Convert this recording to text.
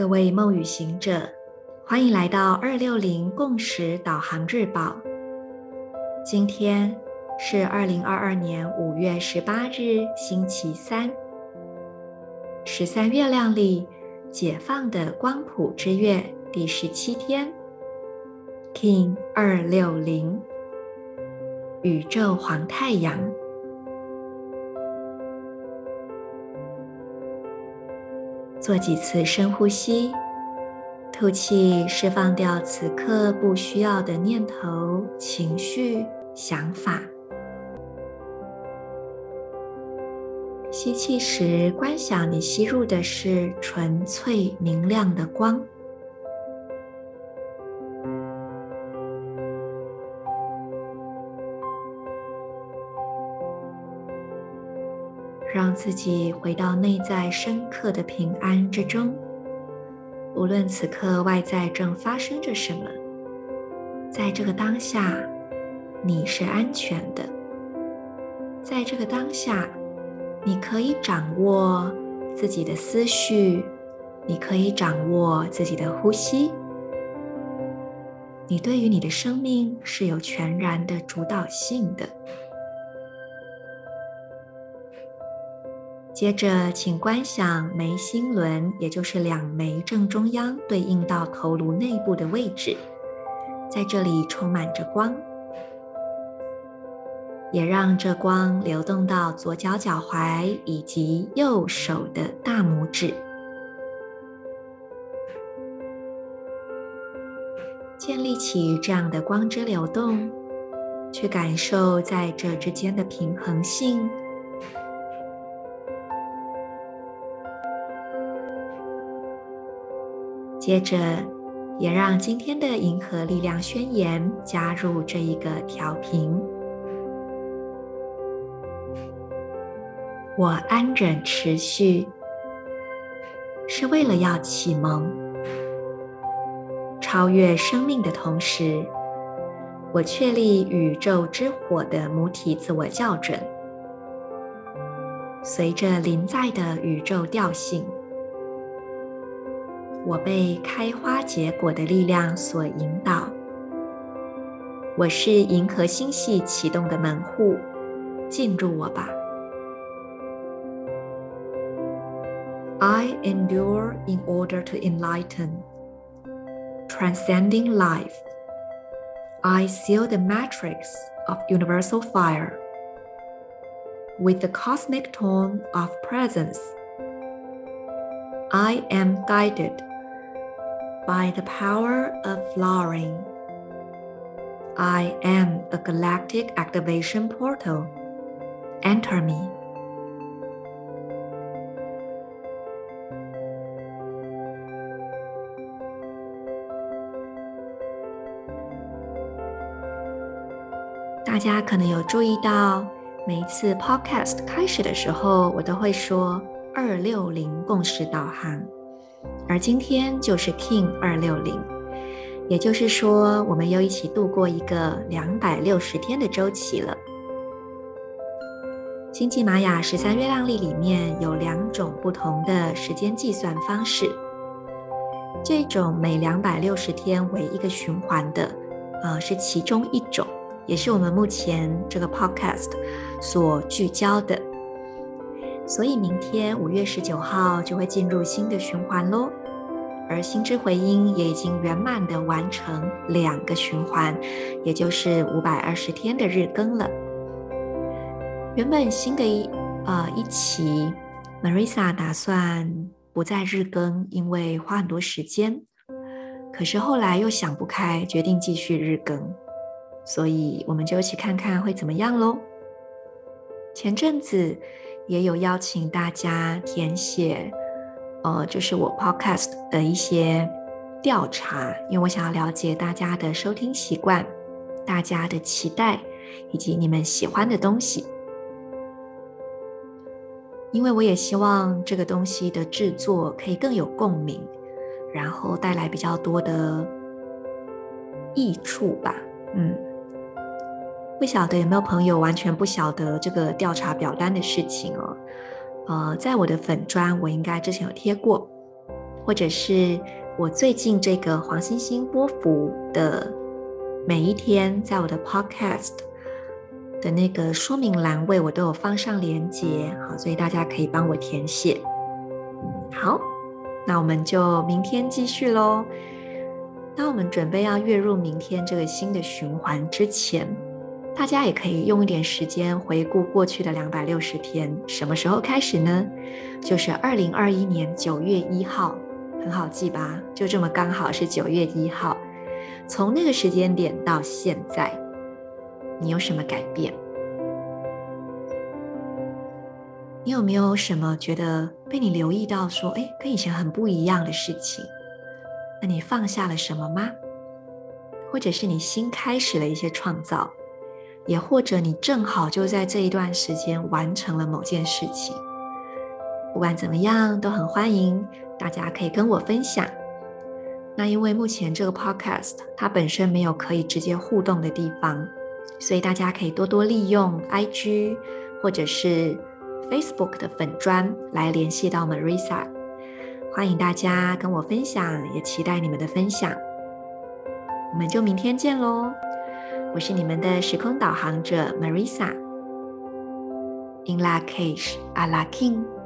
各位梦与行者，欢迎来到二六零共识导航日报。今天是二零二二年五月十八日，星期三，十三月亮历解放的光谱之月第十七天，King 二六零，宇宙黄太阳。做几次深呼吸，吐气，释放掉此刻不需要的念头、情绪、想法。吸气时，观想你吸入的是纯粹明亮的光。让自己回到内在深刻的平安之中。无论此刻外在正发生着什么，在这个当下，你是安全的。在这个当下，你可以掌握自己的思绪，你可以掌握自己的呼吸。你对于你的生命是有全然的主导性的。接着，请观想眉心轮，也就是两眉正中央对应到头颅内部的位置，在这里充满着光，也让这光流动到左脚脚踝以及右手的大拇指，建立起这样的光之流动，去感受在这之间的平衡性。接着，也让今天的银河力量宣言加入这一个调频。我安忍持续，是为了要启蒙超越生命的同时，我确立宇宙之火的母体自我校准，随着临在的宇宙调性。我被开花结果的力量所引导。我是银河星系启动的门户，进入我吧。I endure in order to enlighten, transcending life. I seal the matrix of universal fire with the cosmic tone of presence. I am guided. By the power of flowering, I am a galactic activation portal. Enter me. 大家可能有注意到，每一次 Podcast 开始的时候，我都会说“二六零共识导航”。 而今天就是 King 二六零，也就是说，我们又一起度过一个两百六十天的周期了。星际玛雅十三月亮历里面有两种不同的时间计算方式，这种每两百六十天为一个循环的，呃，是其中一种，也是我们目前这个 Podcast 所聚焦的。所以明天五月十九号就会进入新的循环喽，而星之回音也已经圆满的完成两个循环，也就是五百二十天的日更了。原本新的一呃一期，Marisa 打算不再日更，因为花很多时间。可是后来又想不开，决定继续日更，所以我们就一起看看会怎么样喽。前阵子。也有邀请大家填写，呃，就是我 podcast 的一些调查，因为我想要了解大家的收听习惯、大家的期待以及你们喜欢的东西。因为我也希望这个东西的制作可以更有共鸣，然后带来比较多的益处吧。嗯。不晓得有没有朋友完全不晓得这个调查表单的事情哦？呃，在我的粉砖，我应该之前有贴过，或者是我最近这个黄星星波幅的每一天，在我的 Podcast 的那个说明栏位，我都有放上连接，好，所以大家可以帮我填写。好，那我们就明天继续喽。当我们准备要跃入明天这个新的循环之前，大家也可以用一点时间回顾过去的两百六十天。什么时候开始呢？就是二零二一年九月一号，很好记吧？就这么刚好是九月一号。从那个时间点到现在，你有什么改变？你有没有什么觉得被你留意到说，哎，跟以前很不一样的事情？那你放下了什么吗？或者是你新开始了一些创造，也或者你正好就在这一段时间完成了某件事情。不管怎么样，都很欢迎大家可以跟我分享。那因为目前这个 podcast 它本身没有可以直接互动的地方，所以大家可以多多利用 IG 或者是 Facebook 的粉砖来联系到 Marisa。欢迎大家跟我分享，也期待你们的分享。我们就明天见喽！我是你们的时空导航者 Marisa。In Lak'ech Ala K'in。